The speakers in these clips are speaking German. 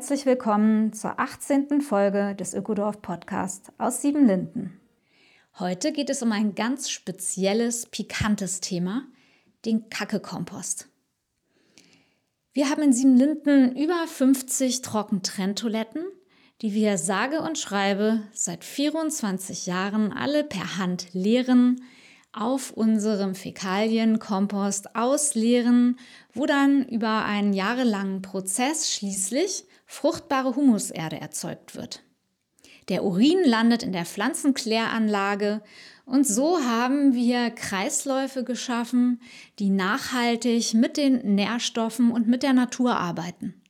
Herzlich willkommen zur 18. Folge des Ökodorf Podcast aus Siebenlinden. Heute geht es um ein ganz spezielles, pikantes Thema, den Kackekompost. Wir haben in Siebenlinden über 50 Trockentrenntoiletten, die wir sage und schreibe seit 24 Jahren alle per Hand leeren, auf unserem Fäkalienkompost ausleeren, wo dann über einen jahrelangen Prozess schließlich fruchtbare Humuserde erzeugt wird. Der Urin landet in der Pflanzenkläranlage und so haben wir Kreisläufe geschaffen, die nachhaltig mit den Nährstoffen und mit der Natur arbeiten.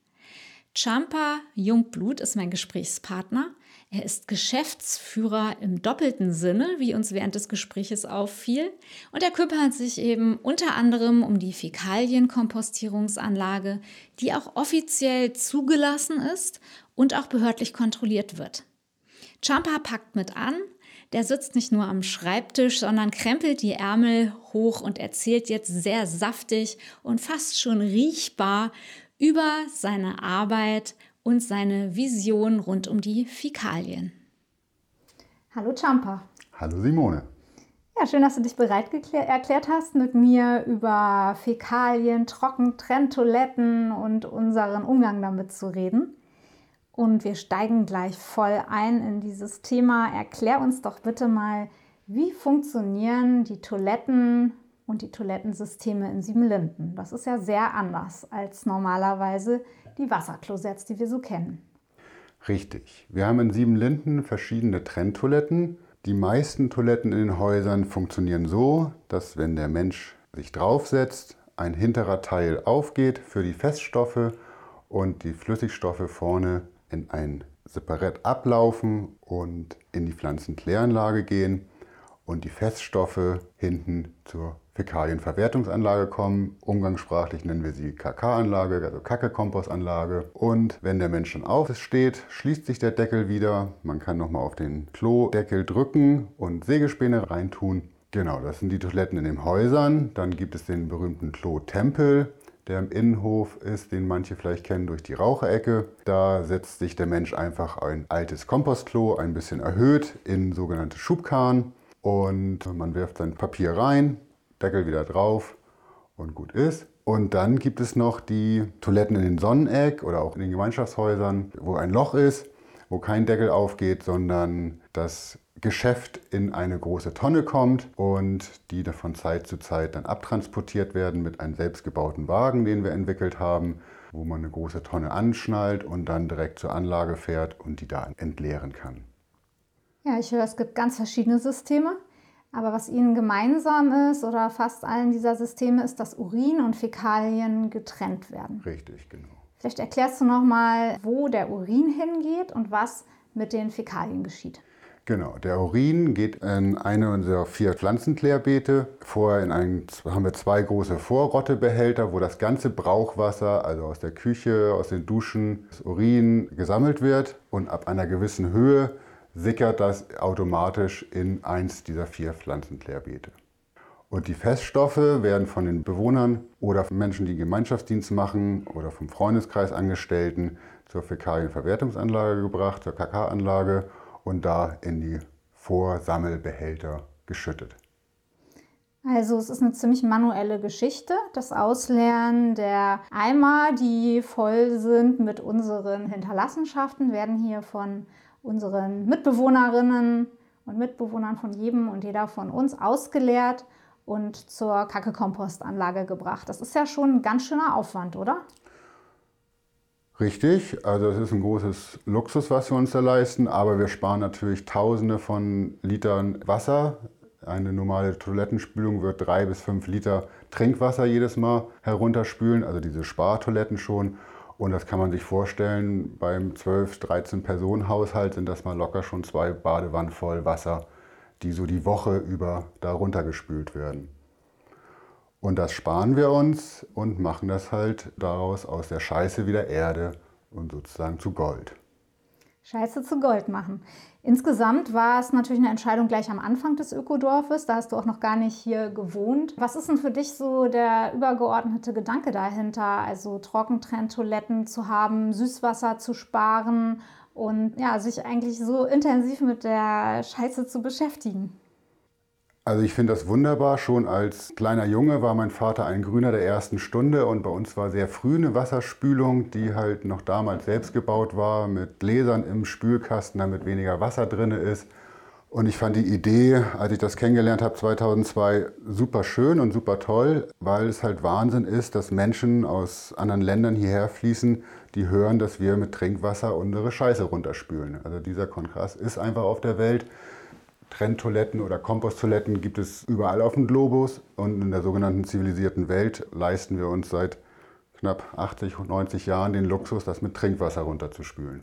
Champa Jungblut ist mein Gesprächspartner. Er ist Geschäftsführer im doppelten Sinne, wie uns während des Gespräches auffiel. Und er kümmert sich eben unter anderem um die Fäkalienkompostierungsanlage, die auch offiziell zugelassen ist und auch behördlich kontrolliert wird. Champa packt mit an. Der sitzt nicht nur am Schreibtisch, sondern krempelt die Ärmel hoch und erzählt jetzt sehr saftig und fast schon riechbar über seine Arbeit und seine Vision rund um die Fäkalien. Hallo Champa. Hallo Simone. Ja, schön, dass du dich bereit erklärt hast, mit mir über Fäkalien, Trockentrenntoiletten und unseren Umgang damit zu reden. Und wir steigen gleich voll ein in dieses Thema. Erklär uns doch bitte mal, wie funktionieren die Toiletten und die Toilettensysteme in Siebenlinden? Das ist ja sehr anders als normalerweise die Wasserklosetts, die wir so kennen. Richtig. Wir haben in Siebenlinden verschiedene Trenntoiletten. Die meisten Toiletten in den Häusern funktionieren so, dass wenn der Mensch sich draufsetzt, ein hinterer Teil aufgeht für die Feststoffe und die Flüssigstoffe vorne in ein Separett ablaufen und in die Pflanzenkläranlage gehen und die Feststoffe hinten zur Fäkalienverwertungsanlage kommen. Umgangssprachlich nennen wir sie KK-Anlage, also Kacke-Kompostanlage. Und wenn der Mensch dann aufsteht, schließt sich der Deckel wieder. Man kann nochmal auf den Klodeckel drücken und Sägespäne reintun. Genau, das sind die Toiletten in den Häusern. Dann gibt es den berühmten Klotempel, der im Innenhof ist, den manche vielleicht kennen durch die Raucherecke. Da setzt sich der Mensch einfach ein altes Kompostklo ein bisschen erhöht in sogenannte Schubkarren und man wirft sein Papier rein, Deckel wieder drauf und gut ist. Und dann gibt es noch die Toiletten in den Sonneneck oder auch in den Gemeinschaftshäusern, wo ein Loch ist, wo kein Deckel aufgeht, sondern das Geschäft in eine große Tonne kommt und die von Zeit zu Zeit dann abtransportiert werden mit einem selbstgebauten Wagen, den wir entwickelt haben, wo man eine große Tonne anschnallt und dann direkt zur Anlage fährt und die da entleeren kann. Ja, ich höre, es gibt ganz verschiedene Systeme. Aber was ihnen gemeinsam ist oder fast allen dieser Systeme ist, dass Urin und Fäkalien getrennt werden. Richtig, genau. Vielleicht erklärst du nochmal, wo der Urin hingeht und was mit den Fäkalien geschieht. Genau, der Urin geht in eine unserer vier Pflanzenklärbeete. Vorher in einen, haben wir zwei große Vorrottebehälter, wo das ganze Brauchwasser, also aus der Küche, aus den Duschen, das Urin gesammelt wird. Und ab einer gewissen Höhe sickert das automatisch in eins dieser vier Pflanzenklärbeete. Und die Feststoffe werden von den Bewohnern oder von Menschen, die Gemeinschaftsdienst machen oder vom Freundeskreis Angestellten zur Fäkalienverwertungsanlage gebracht, zur KK-Anlage und da in die Vorsammelbehälter geschüttet. Also es ist eine ziemlich manuelle Geschichte. Das Ausleeren der Eimer, die voll sind mit unseren Hinterlassenschaften, werden hier von unseren Mitbewohnerinnen und Mitbewohnern von jedem und jeder von uns ausgeleert und zur Kacke-Kompostanlage gebracht. Das ist ja schon ein ganz schöner Aufwand, oder? Richtig, also es ist ein großes Luxus, was wir uns da leisten, aber wir sparen natürlich Tausende von Litern Wasser Eine normale Toilettenspülung wird drei bis fünf Liter Trinkwasser jedes Mal herunterspülen, also diese Spartoiletten schon. Und das kann man sich vorstellen, beim 12, 13 Personen Haushalt sind das mal locker schon zwei Badewannen voll Wasser, die so die Woche über da runtergespült werden. Und das sparen wir uns und machen das halt daraus aus der Scheiße wieder Erde und sozusagen zu Gold. Scheiße zu Gold machen. Insgesamt war es natürlich eine Entscheidung gleich am Anfang des Ökodorfes. Da hast du auch noch gar nicht hier gewohnt. Was ist denn für dich so der übergeordnete Gedanke dahinter? Also Trockentrenntoiletten zu haben, Süßwasser zu sparen und ja, sich eigentlich so intensiv mit der Scheiße zu beschäftigen. Also ich finde das wunderbar. Schon als kleiner Junge war mein Vater ein Grüner der ersten Stunde und bei uns war sehr früh eine Wasserspülung, die halt noch damals selbst gebaut war, mit Gläsern im Spülkasten, damit weniger Wasser drin ist. Und ich fand die Idee, als ich das kennengelernt habe 2002, super schön und super toll, weil es halt Wahnsinn ist, dass Menschen aus anderen Ländern hierher fließen, die hören, dass wir mit Trinkwasser unsere Scheiße runterspülen. Also dieser Kontrast ist einfach auf der Welt. Trenntoiletten oder Komposttoiletten gibt es überall auf dem Globus und in der sogenannten zivilisierten Welt leisten wir uns seit knapp 80 und 90 Jahren den Luxus, das mit Trinkwasser runterzuspülen.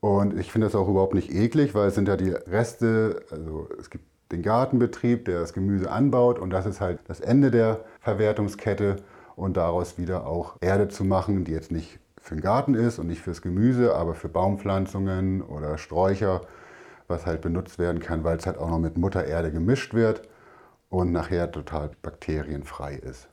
Und ich finde das auch überhaupt nicht eklig, weil es sind ja die Reste, also es gibt den Gartenbetrieb, der das Gemüse anbaut und das ist halt das Ende der Verwertungskette und daraus wieder auch Erde zu machen, die jetzt nicht für den Garten ist und nicht fürs Gemüse, aber für Baumpflanzungen oder Sträucher was halt benutzt werden kann, weil es halt auch noch mit Muttererde gemischt wird und nachher total bakterienfrei ist.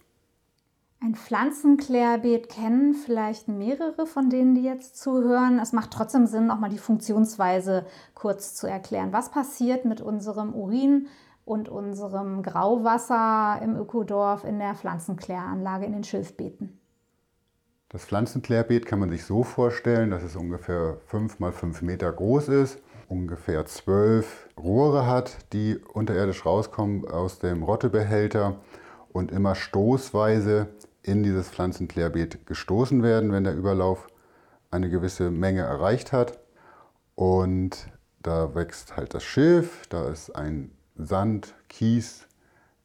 Ein Pflanzenklärbeet kennen vielleicht mehrere von denen, die jetzt zuhören. Es macht trotzdem Sinn, nochmal die Funktionsweise kurz zu erklären. Was passiert mit unserem Urin und unserem Grauwasser im Ökodorf in der Pflanzenkläranlage in den Schilfbeeten? Das Pflanzenklärbeet kann man sich so vorstellen, dass es ungefähr 5 mal 5 Meter groß ist ungefähr zwölf Rohre hat, die unterirdisch rauskommen aus dem Rottebehälter und immer stoßweise in dieses Pflanzenklärbeet gestoßen werden, wenn der Überlauf eine gewisse Menge erreicht hat. Und da wächst halt das Schilf, da ist ein Sand, Kies,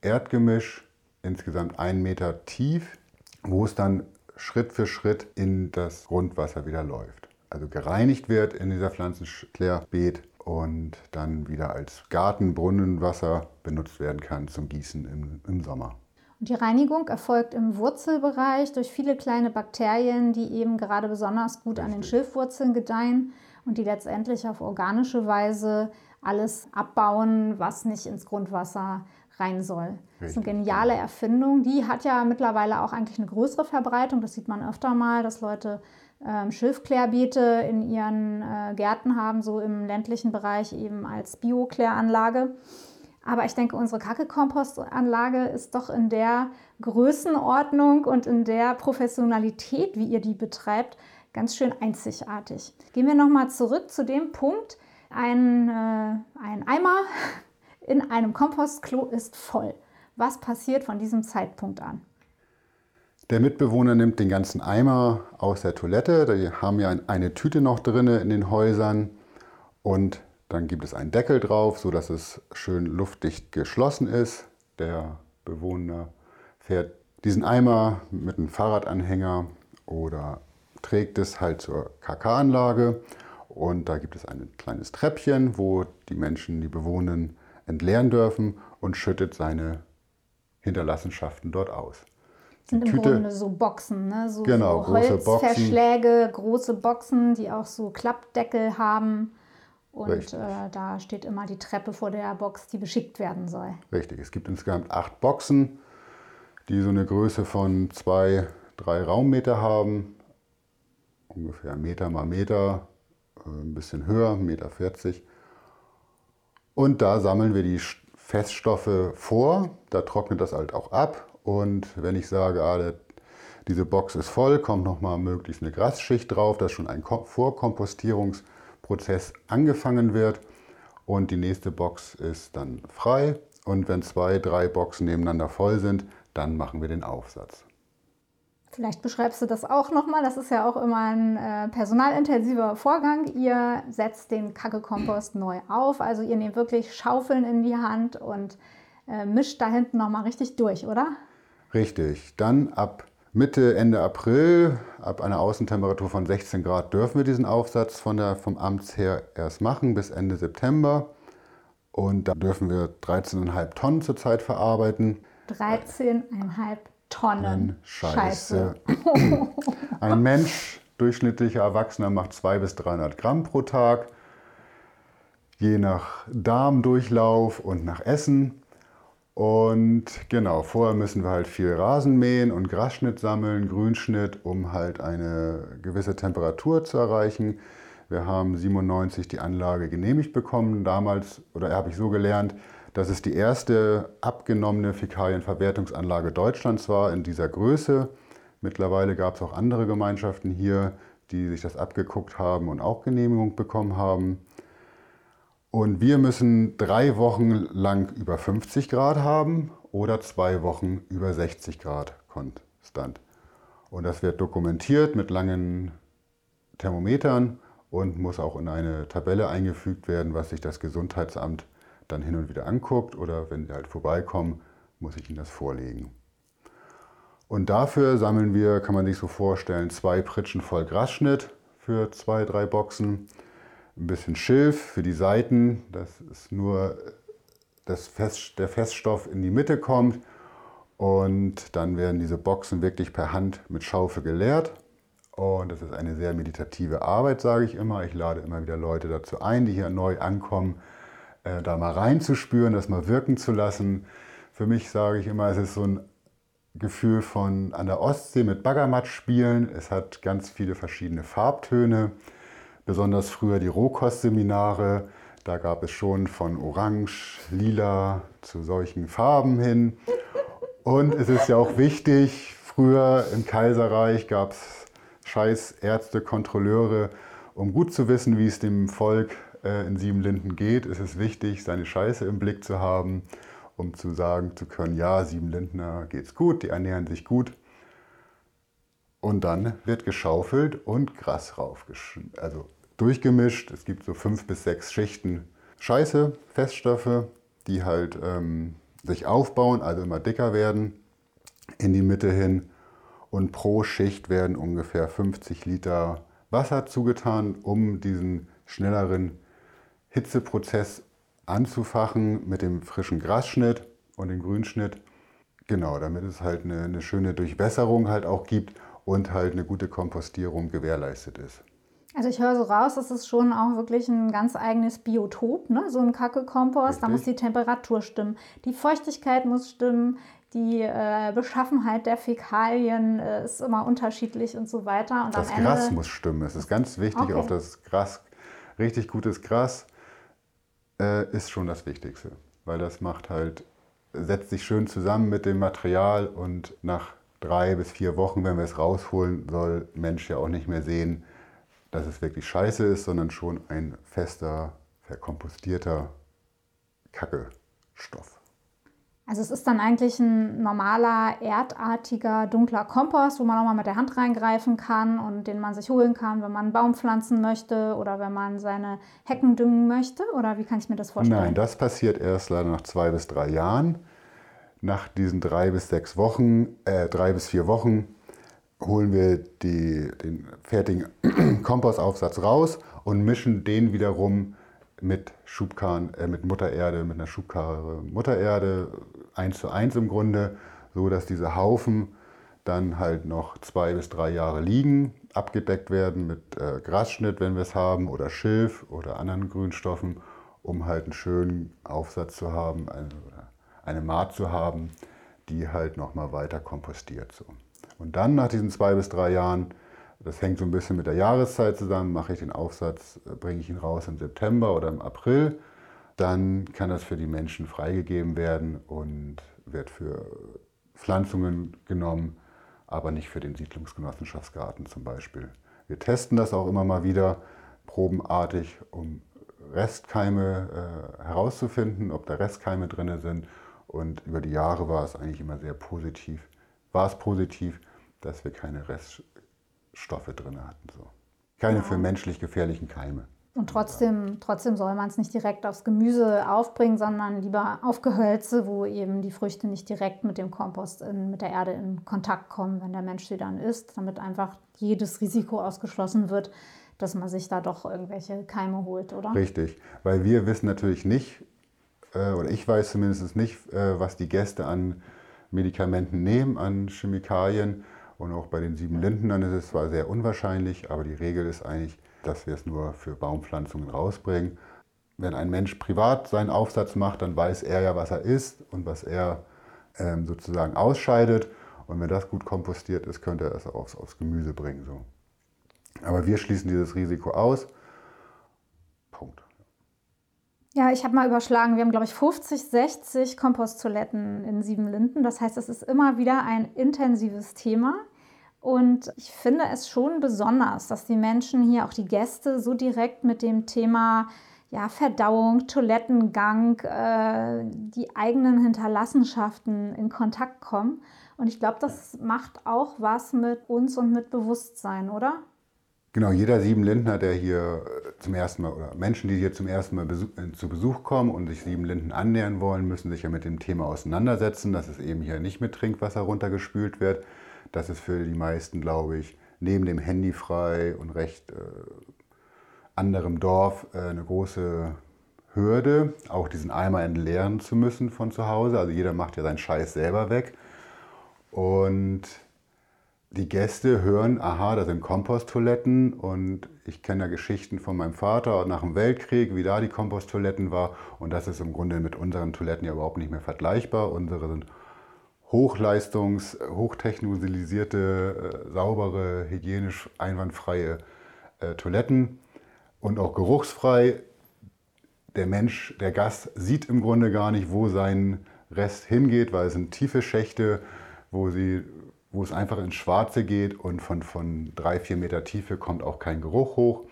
Erdgemisch, insgesamt einen Meter tief, wo es dann Schritt für Schritt in das Grundwasser wieder läuft also gereinigt wird in dieser Pflanzenklärbeet und dann wieder als Gartenbrunnenwasser benutzt werden kann zum Gießen im, im Sommer. Und die Reinigung erfolgt im Wurzelbereich durch viele kleine Bakterien, die eben gerade besonders gut Richtig. an den Schilfwurzeln gedeihen und die letztendlich auf organische Weise alles abbauen, was nicht ins Grundwasser rein soll. Richtig. Das ist eine geniale Erfindung. Die hat ja mittlerweile auch eigentlich eine größere Verbreitung. Das sieht man öfter mal, dass Leute ähm, Schilfklärbeete in ihren äh, Gärten haben, so im ländlichen Bereich eben als Biokläranlage. Aber ich denke, unsere Kacke-Kompostanlage ist doch in der Größenordnung und in der Professionalität, wie ihr die betreibt, ganz schön einzigartig. Gehen wir nochmal zurück zu dem Punkt, ein, äh, ein Eimer in einem Kompostklo ist voll. Was passiert von diesem Zeitpunkt an? Der Mitbewohner nimmt den ganzen Eimer aus der Toilette. Die haben ja eine Tüte noch drin in den Häusern. Und dann gibt es einen Deckel drauf, sodass es schön luftdicht geschlossen ist. Der Bewohner fährt diesen Eimer mit einem Fahrradanhänger oder trägt es halt zur KK-Anlage. Und da gibt es ein kleines Treppchen, wo die Menschen, die Bewohner entleeren dürfen und schüttet seine Hinterlassenschaften dort aus sind im Grunde so Boxen, ne? so, genau, so Holzverschläge, große, große Boxen, die auch so Klappdeckel haben. Und äh, da steht immer die Treppe vor der Box, die beschickt werden soll. Richtig, es gibt insgesamt acht Boxen, die so eine Größe von zwei, drei Raummeter haben. Ungefähr Meter mal Meter, äh, ein bisschen höher, 1,40 Meter. 40. Und da sammeln wir die Feststoffe vor. Da trocknet das halt auch ab und wenn ich sage, ah, diese Box ist voll, kommt nochmal möglichst eine Grasschicht drauf, dass schon ein Vorkompostierungsprozess angefangen wird. Und die nächste Box ist dann frei. Und wenn zwei, drei Boxen nebeneinander voll sind, dann machen wir den Aufsatz. Vielleicht beschreibst du das auch nochmal. Das ist ja auch immer ein äh, personalintensiver Vorgang. Ihr setzt den Kacke-Kompost neu auf. Also ihr nehmt wirklich Schaufeln in die Hand und äh, mischt da hinten nochmal richtig durch, oder? Richtig. Dann ab Mitte, Ende April, ab einer Außentemperatur von 16 Grad, dürfen wir diesen Aufsatz von der, vom Amts her erst machen bis Ende September. Und da dürfen wir 13,5 Tonnen zurzeit verarbeiten. 13,5 Tonnen Scheiße. Scheiße. Ein Mensch, durchschnittlicher Erwachsener, macht 200 bis 300 Gramm pro Tag, je nach Darmdurchlauf und nach Essen. Und genau, vorher müssen wir halt viel Rasen mähen und Grasschnitt sammeln, Grünschnitt, um halt eine gewisse Temperatur zu erreichen. Wir haben 97 die Anlage genehmigt bekommen. Damals, oder habe ich so gelernt, dass es die erste abgenommene Fäkalienverwertungsanlage Deutschlands war in dieser Größe. Mittlerweile gab es auch andere Gemeinschaften hier, die sich das abgeguckt haben und auch Genehmigung bekommen haben. Und wir müssen drei Wochen lang über 50 Grad haben oder zwei Wochen über 60 Grad konstant. Und das wird dokumentiert mit langen Thermometern und muss auch in eine Tabelle eingefügt werden, was sich das Gesundheitsamt dann hin und wieder anguckt oder wenn sie halt vorbeikommen, muss ich ihnen das vorlegen. Und dafür sammeln wir, kann man sich so vorstellen, zwei Pritschen voll Grasschnitt für zwei, drei Boxen, ein bisschen Schilf für die Seiten, dass es nur das Fest, der Feststoff in die Mitte kommt und dann werden diese Boxen wirklich per Hand mit Schaufel geleert. Und das ist eine sehr meditative Arbeit, sage ich immer. Ich lade immer wieder Leute dazu ein, die hier neu ankommen, äh, da mal reinzuspüren, das mal wirken zu lassen. Für mich sage ich immer, es ist so ein Gefühl von an der Ostsee mit Baggermatt spielen. Es hat ganz viele verschiedene Farbtöne. Besonders früher die Rohkostseminare. Da gab es schon von Orange, Lila zu solchen Farben hin. Und es ist ja auch wichtig, früher im Kaiserreich gab es scheiß Ärzte, Kontrolleure, um gut zu wissen, wie es dem Volk äh, in Siebenlinden geht, ist es wichtig, seine Scheiße im Blick zu haben, um zu sagen zu können, ja, Siebenlindner geht's gut, die ernähren sich gut. Und dann wird geschaufelt und Gras raufgeschnitten, also durchgemischt. Es gibt so fünf bis sechs Schichten Scheiße, Feststoffe, die halt ähm, sich aufbauen, also immer dicker werden, in die Mitte hin. Und pro Schicht werden ungefähr 50 Liter Wasser zugetan, um diesen schnelleren Hitzeprozess anzufachen mit dem frischen Grasschnitt und dem Grünschnitt. Genau, damit es halt eine, eine schöne Durchwässerung halt auch gibt und halt eine gute Kompostierung gewährleistet ist. Also ich höre so raus, das ist schon auch wirklich ein ganz eigenes Biotop, ne? so ein Kacke-Kompost. Da muss die Temperatur stimmen, die Feuchtigkeit muss stimmen, die äh, Beschaffenheit der Fäkalien äh, ist immer unterschiedlich und so weiter. Und das Gras muss stimmen. Es ist ganz wichtig, okay. auf das Gras, richtig gutes Gras äh, ist schon das Wichtigste, weil das macht halt, setzt sich schön zusammen mit dem Material und nach drei bis vier Wochen, wenn wir es rausholen, soll Mensch ja auch nicht mehr sehen, dass es wirklich scheiße ist, sondern schon ein fester, verkompostierter Kackestoff. Also es ist dann eigentlich ein normaler, erdartiger, dunkler Kompost, wo man auch mal mit der Hand reingreifen kann und den man sich holen kann, wenn man einen Baum pflanzen möchte oder wenn man seine Hecken düngen möchte? Oder wie kann ich mir das vorstellen? Nein, das passiert erst leider nach zwei bis drei Jahren. Nach diesen drei bis sechs Wochen, äh, drei bis vier Wochen, holen wir die, den fertigen Kompostaufsatz raus und mischen den wiederum mit Schubkarren, äh, mit Muttererde, mit einer Schubkarre Muttererde, eins zu eins im Grunde, so dass diese Haufen dann halt noch zwei bis drei Jahre liegen, abgedeckt werden mit äh, Grasschnitt, wenn wir es haben, oder Schilf oder anderen Grünstoffen, um halt einen schönen Aufsatz zu haben, eine, eine Maat zu haben, die halt nochmal weiter kompostiert. So. Und dann nach diesen zwei bis drei Jahren das hängt so ein bisschen mit der Jahreszeit zusammen. Mache ich den Aufsatz, äh, bringe ich ihn raus im September oder im April, dann kann das für die Menschen freigegeben werden und wird für Pflanzungen genommen, aber nicht für den Siedlungsgenossenschaftsgarten zum Beispiel. Wir testen das auch immer mal wieder probenartig, um Restkeime äh, herauszufinden, ob da Restkeime drin sind. Und über die Jahre war es eigentlich immer sehr positiv. War es positiv, dass wir keine Reststoffe drin hatten. So. Keine ja. für menschlich gefährlichen Keime. Und trotzdem, trotzdem soll man es nicht direkt aufs Gemüse aufbringen, sondern lieber auf Gehölze, wo eben die Früchte nicht direkt mit dem Kompost, in, mit der Erde in Kontakt kommen, wenn der Mensch sie dann isst, damit einfach jedes Risiko ausgeschlossen wird, dass man sich da doch irgendwelche Keime holt, oder? Richtig, weil wir wissen natürlich nicht, äh, oder ich weiß zumindest nicht, äh, was die Gäste an Medikamenten nehmen, an Chemikalien. Und auch bei den sieben Linden, dann ist es zwar sehr unwahrscheinlich, aber die Regel ist eigentlich, dass wir es nur für Baumpflanzungen rausbringen. Wenn ein Mensch privat seinen Aufsatz macht, dann weiß er ja, was er isst und was er ähm, sozusagen ausscheidet. Und wenn das gut kompostiert ist, könnte er es aufs, aufs Gemüse bringen. So. Aber wir schließen dieses Risiko aus. Ja, ich habe mal überschlagen, wir haben, glaube ich, 50, 60 Komposttoiletten in Siebenlinden. Das heißt, es ist immer wieder ein intensives Thema. Und ich finde es schon besonders, dass die Menschen hier, auch die Gäste, so direkt mit dem Thema ja, Verdauung, Toilettengang, äh, die eigenen Hinterlassenschaften in Kontakt kommen. Und ich glaube, das macht auch was mit uns und mit Bewusstsein, oder? Genau, jeder Siebenlindner, der hier äh, zum ersten Mal, oder Menschen, die hier zum ersten Mal Besuch, äh, zu Besuch kommen und sich Siebenlinden annähern wollen, müssen sich ja mit dem Thema auseinandersetzen, dass es eben hier nicht mit Trinkwasser runtergespült wird. Das ist für die meisten, glaube ich, neben dem Handy frei und recht äh, anderem Dorf äh, eine große Hürde, auch diesen Eimer entleeren zu müssen von zu Hause. Also jeder macht ja seinen Scheiß selber weg. Und die Gäste hören, aha, da sind Komposttoiletten und ich kenne ja Geschichten von meinem Vater nach dem Weltkrieg, wie da die Komposttoiletten war und das ist im Grunde mit unseren Toiletten ja überhaupt nicht mehr vergleichbar. Unsere sind hochleistungs-, hochtechnologisierte, äh, saubere, hygienisch einwandfreie äh, Toiletten und auch geruchsfrei. Der Mensch, der Gast sieht im Grunde gar nicht, wo sein Rest hingeht, weil es sind tiefe Schächte, wo sie wo es einfach ins Schwarze geht und von, von drei, vier Meter Tiefe kommt auch kein Geruch hoch.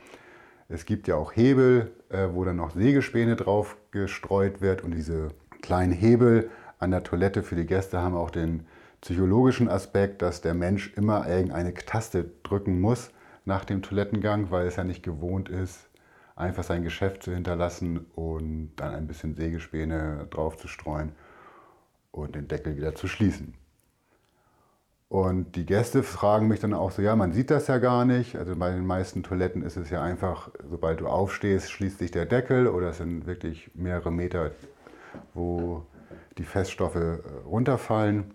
Es gibt ja auch Hebel, äh, wo dann noch Sägespäne drauf gestreut wird und diese kleinen Hebel an der Toilette für die Gäste haben auch den psychologischen Aspekt, dass der Mensch immer irgendeine Taste drücken muss nach dem Toilettengang, weil es ja nicht gewohnt ist, einfach sein Geschäft zu hinterlassen und dann ein bisschen Sägespäne drauf zu streuen und den Deckel wieder zu schließen. Und die Gäste fragen mich dann auch so, ja, man sieht das ja gar nicht. Also bei den meisten Toiletten ist es ja einfach, sobald du aufstehst, schließt sich der Deckel oder es sind wirklich mehrere Meter, wo die Feststoffe äh, runterfallen.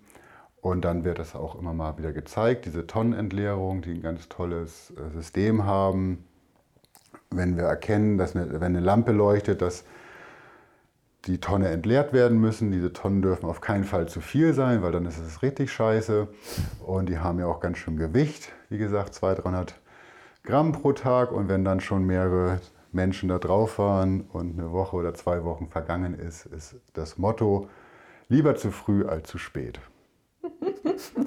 Und dann wird das auch immer mal wieder gezeigt, diese Tonnenentleerung, die ein ganz tolles äh, System haben. Wenn wir erkennen, dass eine, wenn eine Lampe leuchtet, dass die Tonne entleert werden müssen. Diese Tonnen dürfen auf keinen Fall zu viel sein, weil dann ist es richtig scheiße. Und die haben ja auch ganz schön Gewicht, wie gesagt, 200, 300 Gramm pro Tag. Und wenn dann schon mehrere Menschen da drauf waren und eine Woche oder zwei Wochen vergangen ist, ist das Motto, lieber zu früh als zu spät.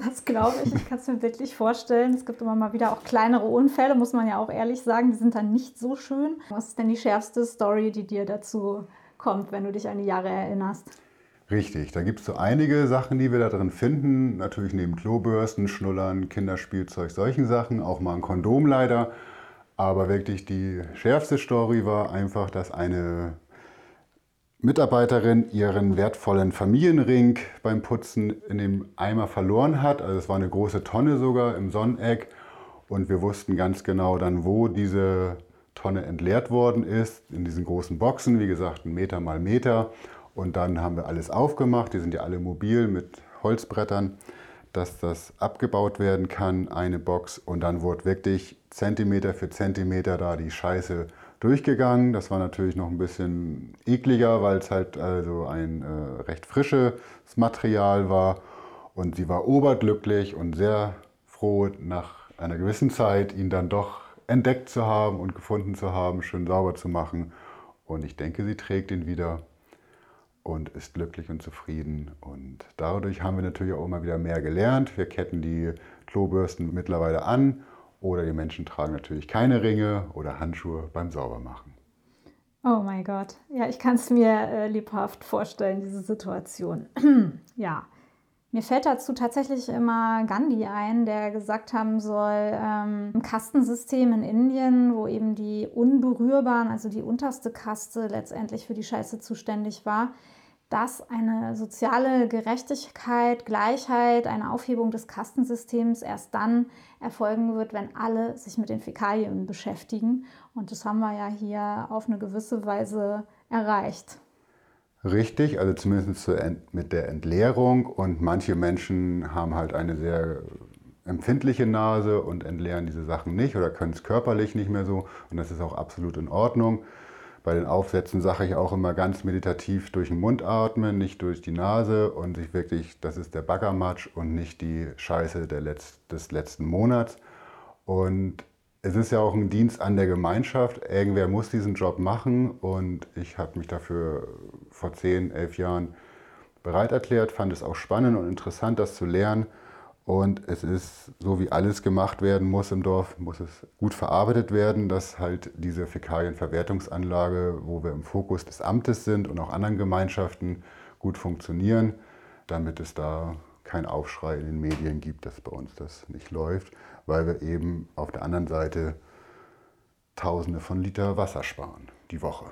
Das glaube ich. Ich kann es mir wirklich vorstellen. Es gibt immer mal wieder auch kleinere Unfälle, muss man ja auch ehrlich sagen. Die sind dann nicht so schön. Was ist denn die schärfste Story, die dir dazu kommt, wenn du dich an die Jahre erinnerst. Richtig, da gibt es so einige Sachen, die wir da drin finden. Natürlich neben Klobürsten, Schnullern, Kinderspielzeug, solchen Sachen. Auch mal ein Kondom leider. Aber wirklich die schärfste Story war einfach, dass eine Mitarbeiterin ihren wertvollen Familienring beim Putzen in dem Eimer verloren hat. Also es war eine große Tonne sogar im Sonneck. Und wir wussten ganz genau dann, wo diese Tonne entleert worden ist, in diesen großen Boxen, wie gesagt, ein Meter mal Meter. Und dann haben wir alles aufgemacht, die sind ja alle mobil mit Holzbrettern, dass das abgebaut werden kann, eine Box. Und dann wurde wirklich Zentimeter für Zentimeter da die Scheiße durchgegangen. Das war natürlich noch ein bisschen ekliger, weil es halt also ein äh, recht frisches Material war. Und sie war oberglücklich und sehr froh, nach einer gewissen Zeit ihn dann doch entdeckt zu haben und gefunden zu haben, schön sauber zu machen. Und ich denke, sie trägt ihn wieder und ist glücklich und zufrieden. Und dadurch haben wir natürlich auch immer wieder mehr gelernt. Wir ketten die Klobürsten mittlerweile an oder die Menschen tragen natürlich keine Ringe oder Handschuhe beim Saubermachen. Oh mein Gott. Ja, ich kann es mir äh, lebhaft vorstellen, diese Situation. ja. Mir fällt dazu tatsächlich immer Gandhi ein, der gesagt haben soll, ähm, ein Kastensystem in Indien, wo eben die Unberührbaren, also die unterste Kaste letztendlich für die Scheiße zuständig war, dass eine soziale Gerechtigkeit, Gleichheit, eine Aufhebung des Kastensystems erst dann erfolgen wird, wenn alle sich mit den Fäkalien beschäftigen. Und das haben wir ja hier auf eine gewisse Weise erreicht. Richtig, also zumindest mit der Entleerung. Und manche Menschen haben halt eine sehr empfindliche Nase und entleeren diese Sachen nicht oder können es körperlich nicht mehr so. Und das ist auch absolut in Ordnung. Bei den Aufsätzen sage ich auch immer ganz meditativ durch den Mund atmen, nicht durch die Nase und sich wirklich, das ist der Baggermatsch und nicht die Scheiße Letz-, des letzten Monats. Und es ist ja auch ein Dienst an der Gemeinschaft. Irgendwer muss diesen Job machen und ich habe mich dafür vor zehn, elf Jahren bereit erklärt, fand es auch spannend und interessant, das zu lernen. Und es ist, so wie alles gemacht werden muss im Dorf, muss es gut verarbeitet werden, dass halt diese Fäkalienverwertungsanlage, wo wir im Fokus des Amtes sind und auch anderen Gemeinschaften, gut funktionieren, damit es da kein Aufschrei in den Medien gibt, dass bei uns das nicht läuft, weil wir eben auf der anderen Seite Tausende von Liter Wasser sparen die Woche.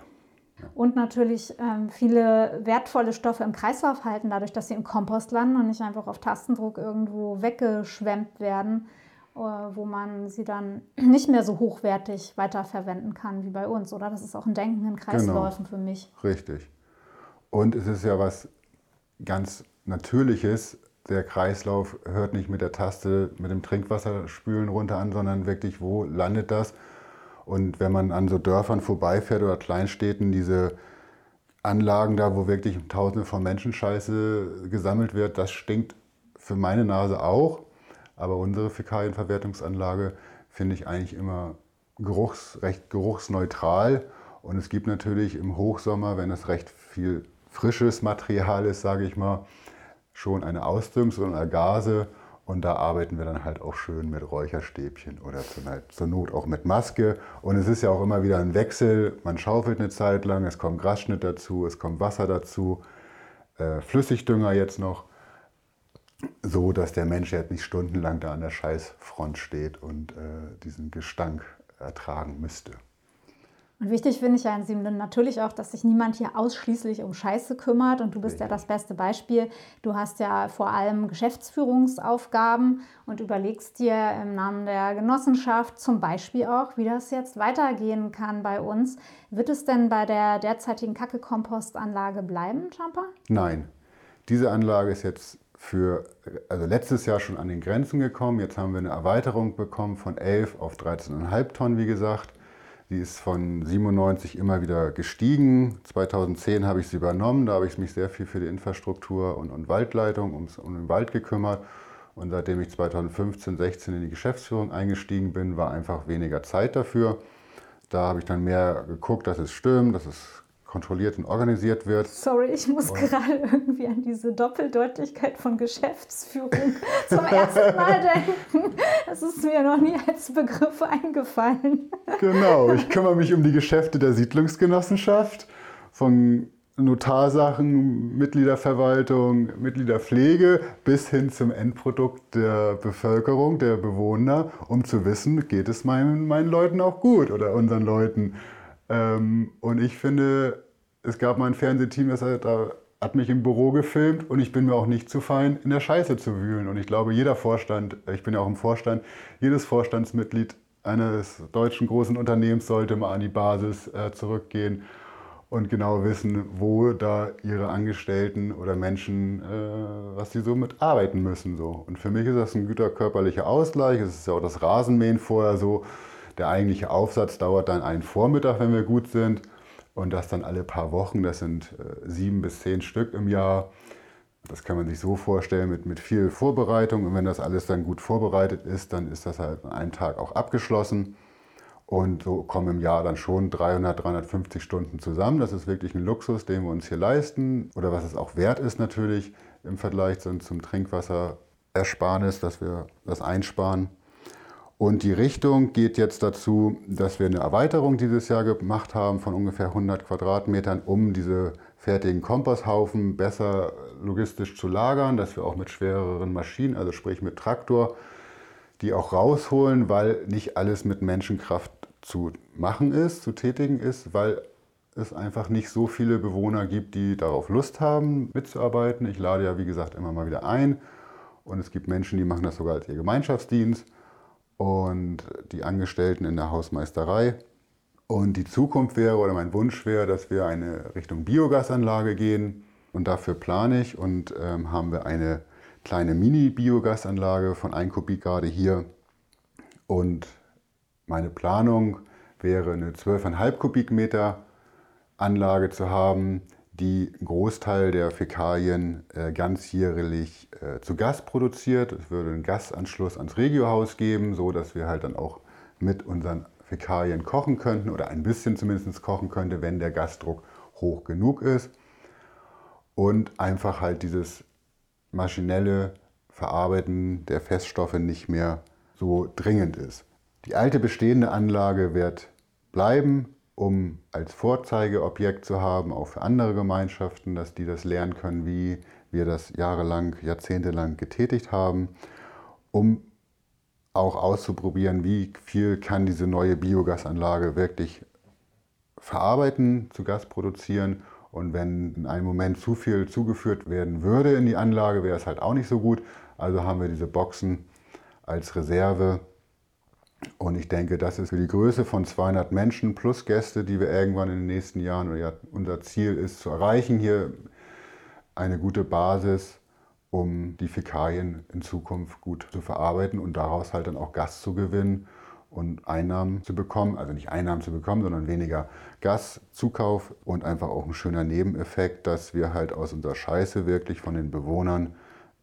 Ja. Und natürlich ähm, viele wertvolle Stoffe im Kreislauf halten, dadurch, dass sie im Kompost landen und nicht einfach auf Tastendruck irgendwo weggeschwemmt werden, äh, wo man sie dann nicht mehr so hochwertig weiterverwenden kann wie bei uns. Oder das ist auch ein Denken in Kreisläufen genau. für mich. Richtig. Und es ist ja was ganz Natürliches, der Kreislauf hört nicht mit der Taste, mit dem Trinkwasserspülen runter an, sondern wirklich, wo landet das? Und wenn man an so Dörfern vorbeifährt oder Kleinstädten, diese Anlagen da, wo wirklich Tausende von Menschen Scheiße gesammelt wird, das stinkt für meine Nase auch. Aber unsere Fäkalienverwertungsanlage finde ich eigentlich immer geruchs, recht geruchsneutral. Und es gibt natürlich im Hochsommer, wenn es recht viel frisches Material ist, sage ich mal, schon eine Ausdünstung oder Gase und da arbeiten wir dann halt auch schön mit Räucherstäbchen oder zur Not auch mit Maske. Und es ist ja auch immer wieder ein Wechsel. Man schaufelt eine Zeit lang, es kommt Grasschnitt dazu, es kommt Wasser dazu, äh, Flüssigdünger jetzt noch. So, dass der Mensch jetzt nicht stundenlang da an der Scheißfront steht und äh, diesen Gestank ertragen müsste. Und wichtig finde ich ja in Siemden natürlich auch, dass sich niemand hier ausschließlich um Scheiße kümmert. Und du bist ja das beste Beispiel. Du hast ja vor allem Geschäftsführungsaufgaben und überlegst dir im Namen der Genossenschaft zum Beispiel auch, wie das jetzt weitergehen kann bei uns. Wird es denn bei der derzeitigen Kacke-Kompostanlage bleiben, Champa? Nein. Diese Anlage ist jetzt für, also letztes Jahr schon an den Grenzen gekommen. Jetzt haben wir eine Erweiterung bekommen von 11 auf 13,5 Tonnen, wie gesagt. Die ist von 97 immer wieder gestiegen. 2010 habe ich sie übernommen. Da habe ich mich sehr viel für die Infrastruktur und, und Waldleitung ums, um den Wald gekümmert. Und seitdem ich 2015, 16 in die Geschäftsführung eingestiegen bin, war einfach weniger Zeit dafür. Da habe ich dann mehr geguckt, dass es stimmt, dass es kontrolliert und organisiert wird. Sorry, ich muss und gerade irgendwie an diese Doppeldeutlichkeit von Geschäftsführung zum ersten Mal denken. Das ist mir noch nie als Begriff eingefallen. Genau, ich kümmere mich um die Geschäfte der Siedlungsgenossenschaft, von Notarsachen, Mitgliederverwaltung, Mitgliederpflege bis hin zum Endprodukt der Bevölkerung, der Bewohner, um zu wissen, geht es meinen, meinen Leuten auch gut oder unseren Leuten. Ähm, und ich finde, es gab mal ein Fernsehteam, das hat, da hat mich im Büro gefilmt und ich bin mir auch nicht zu fein, in der Scheiße zu wühlen. Und ich glaube, jeder Vorstand, ich bin ja auch im Vorstand, jedes Vorstandsmitglied eines deutschen großen Unternehmens sollte mal an die Basis äh, zurückgehen und genau wissen, wo da ihre Angestellten oder Menschen, äh, was sie so mit arbeiten müssen. So. Und für mich ist das ein guter körperlicher Ausgleich. Es ist ja auch das Rasenmähen vorher so. Der eigentliche Aufsatz dauert dann einen Vormittag, wenn wir gut sind. Und das dann alle paar Wochen, das sind äh, sieben bis zehn Stück im Jahr. Das kann man sich so vorstellen mit, mit viel Vorbereitung. Und wenn das alles dann gut vorbereitet ist, dann ist das halt an einem Tag auch abgeschlossen. Und so kommen im Jahr dann schon 300, 350 Stunden zusammen. Das ist wirklich ein Luxus, den wir uns hier leisten. Oder was es auch wert ist natürlich im Vergleich zum Trinkwasserersparnis, dass wir das einsparen. Und die Richtung geht jetzt dazu, dass wir eine Erweiterung dieses Jahr gemacht haben von ungefähr 100 Quadratmetern, um diese fertigen Komposthaufen besser logistisch zu lagern, dass wir auch mit schwereren Maschinen, also sprich mit Traktor, die auch rausholen, weil nicht alles mit Menschenkraft zu machen ist, zu tätigen ist, weil es einfach nicht so viele Bewohner gibt, die darauf Lust haben, mitzuarbeiten. Ich lade ja, wie gesagt, immer mal wieder ein. Und es gibt Menschen, die machen das sogar als ihr Gemeinschaftsdienst und die Angestellten in der Hausmeisterei. Und die Zukunft wäre oder mein Wunsch wäre, dass wir eine Richtung Biogasanlage gehen. Und dafür plane ich und ähm, haben wir eine kleine Mini-Biogasanlage von 1 Kubik gerade hier. Und meine Planung wäre eine 12,5 Kubikmeter Anlage zu haben, die einen Großteil der Fäkalien äh, ganzjährlich äh, zu Gas produziert. Es würde einen Gasanschluss ans Regiohaus geben, so dass wir halt dann auch mit unseren Fäkalien kochen könnten oder ein bisschen zumindest kochen könnte, wenn der Gasdruck hoch genug ist. Und einfach halt dieses maschinelle Verarbeiten der Feststoffe nicht mehr so dringend ist. Die alte bestehende Anlage wird bleiben, um als Vorzeigeobjekt zu haben, auch für andere Gemeinschaften, dass die das lernen können, wie wir das jahrelang, jahrzehntelang getätigt haben, um auch auszuprobieren, wie viel kann diese neue Biogasanlage wirklich verarbeiten, zu Gas produzieren. Und wenn in einem Moment zu viel zugeführt werden würde in die Anlage, wäre es halt auch nicht so gut. Also haben wir diese Boxen als Reserve und ich denke, das ist für die Größe von 200 Menschen plus Gäste, die wir irgendwann in den nächsten Jahren, oder ja, unser Ziel ist zu erreichen, hier eine gute Basis, um die Fäkalien in Zukunft gut zu verarbeiten und daraus halt dann auch Gas zu gewinnen und Einnahmen zu bekommen. Also nicht Einnahmen zu bekommen, sondern weniger Gaszukauf und einfach auch ein schöner Nebeneffekt, dass wir halt aus unserer Scheiße wirklich von den Bewohnern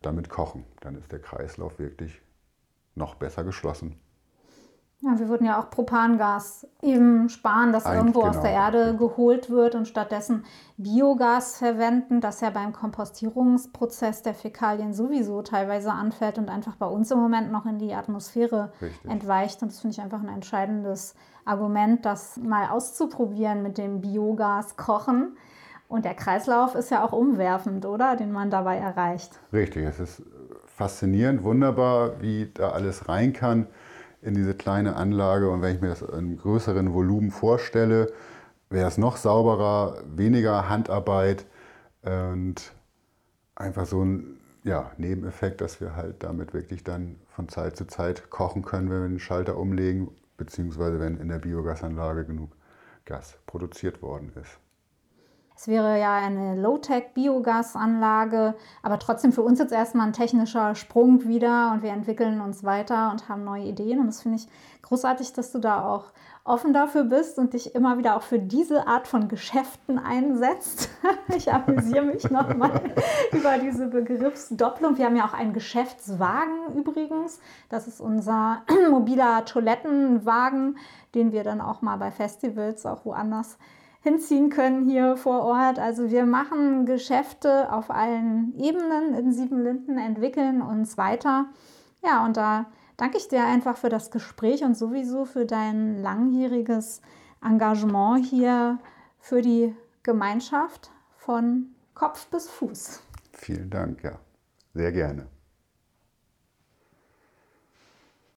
damit kochen. Dann ist der Kreislauf wirklich noch besser geschlossen. Ja, wir würden ja auch Propangas eben sparen, das Eigentlich irgendwo genau. aus der Erde geholt wird und stattdessen Biogas verwenden, das ja beim Kompostierungsprozess der Fäkalien sowieso teilweise anfällt und einfach bei uns im Moment noch in die Atmosphäre Richtig. entweicht. Und das finde ich einfach ein entscheidendes Argument, das mal auszuprobieren mit dem Biogas kochen. Und der Kreislauf ist ja auch umwerfend, oder? Den man dabei erreicht. Richtig, es ist faszinierend, wunderbar, wie da alles rein kann in diese kleine Anlage. Und wenn ich mir das in größeren Volumen vorstelle, wäre es noch sauberer, weniger Handarbeit und einfach so ein ja, Nebeneffekt, dass wir halt damit wirklich dann von Zeit zu Zeit kochen können, wenn wir den Schalter umlegen, beziehungsweise wenn in der Biogasanlage genug Gas produziert worden ist. Es wäre ja eine Low-Tech-Biogasanlage, aber trotzdem für uns jetzt erstmal ein technischer Sprung wieder und wir entwickeln uns weiter und haben neue Ideen. Und das finde ich großartig, dass du da auch offen dafür bist und dich immer wieder auch für diese Art von Geschäften einsetzt. Ich amüsiere mich nochmal über diese Begriffsdopplung. Wir haben ja auch einen Geschäftswagen übrigens. Das ist unser mobiler Toilettenwagen, den wir dann auch mal bei Festivals auch woanders hinziehen können hier vor Ort. Also wir machen Geschäfte auf allen Ebenen in Siebenlinden, entwickeln uns weiter. Ja, und da danke ich dir einfach für das Gespräch und sowieso für dein langjähriges Engagement hier für die Gemeinschaft von Kopf bis Fuß. Vielen Dank, ja. Sehr gerne.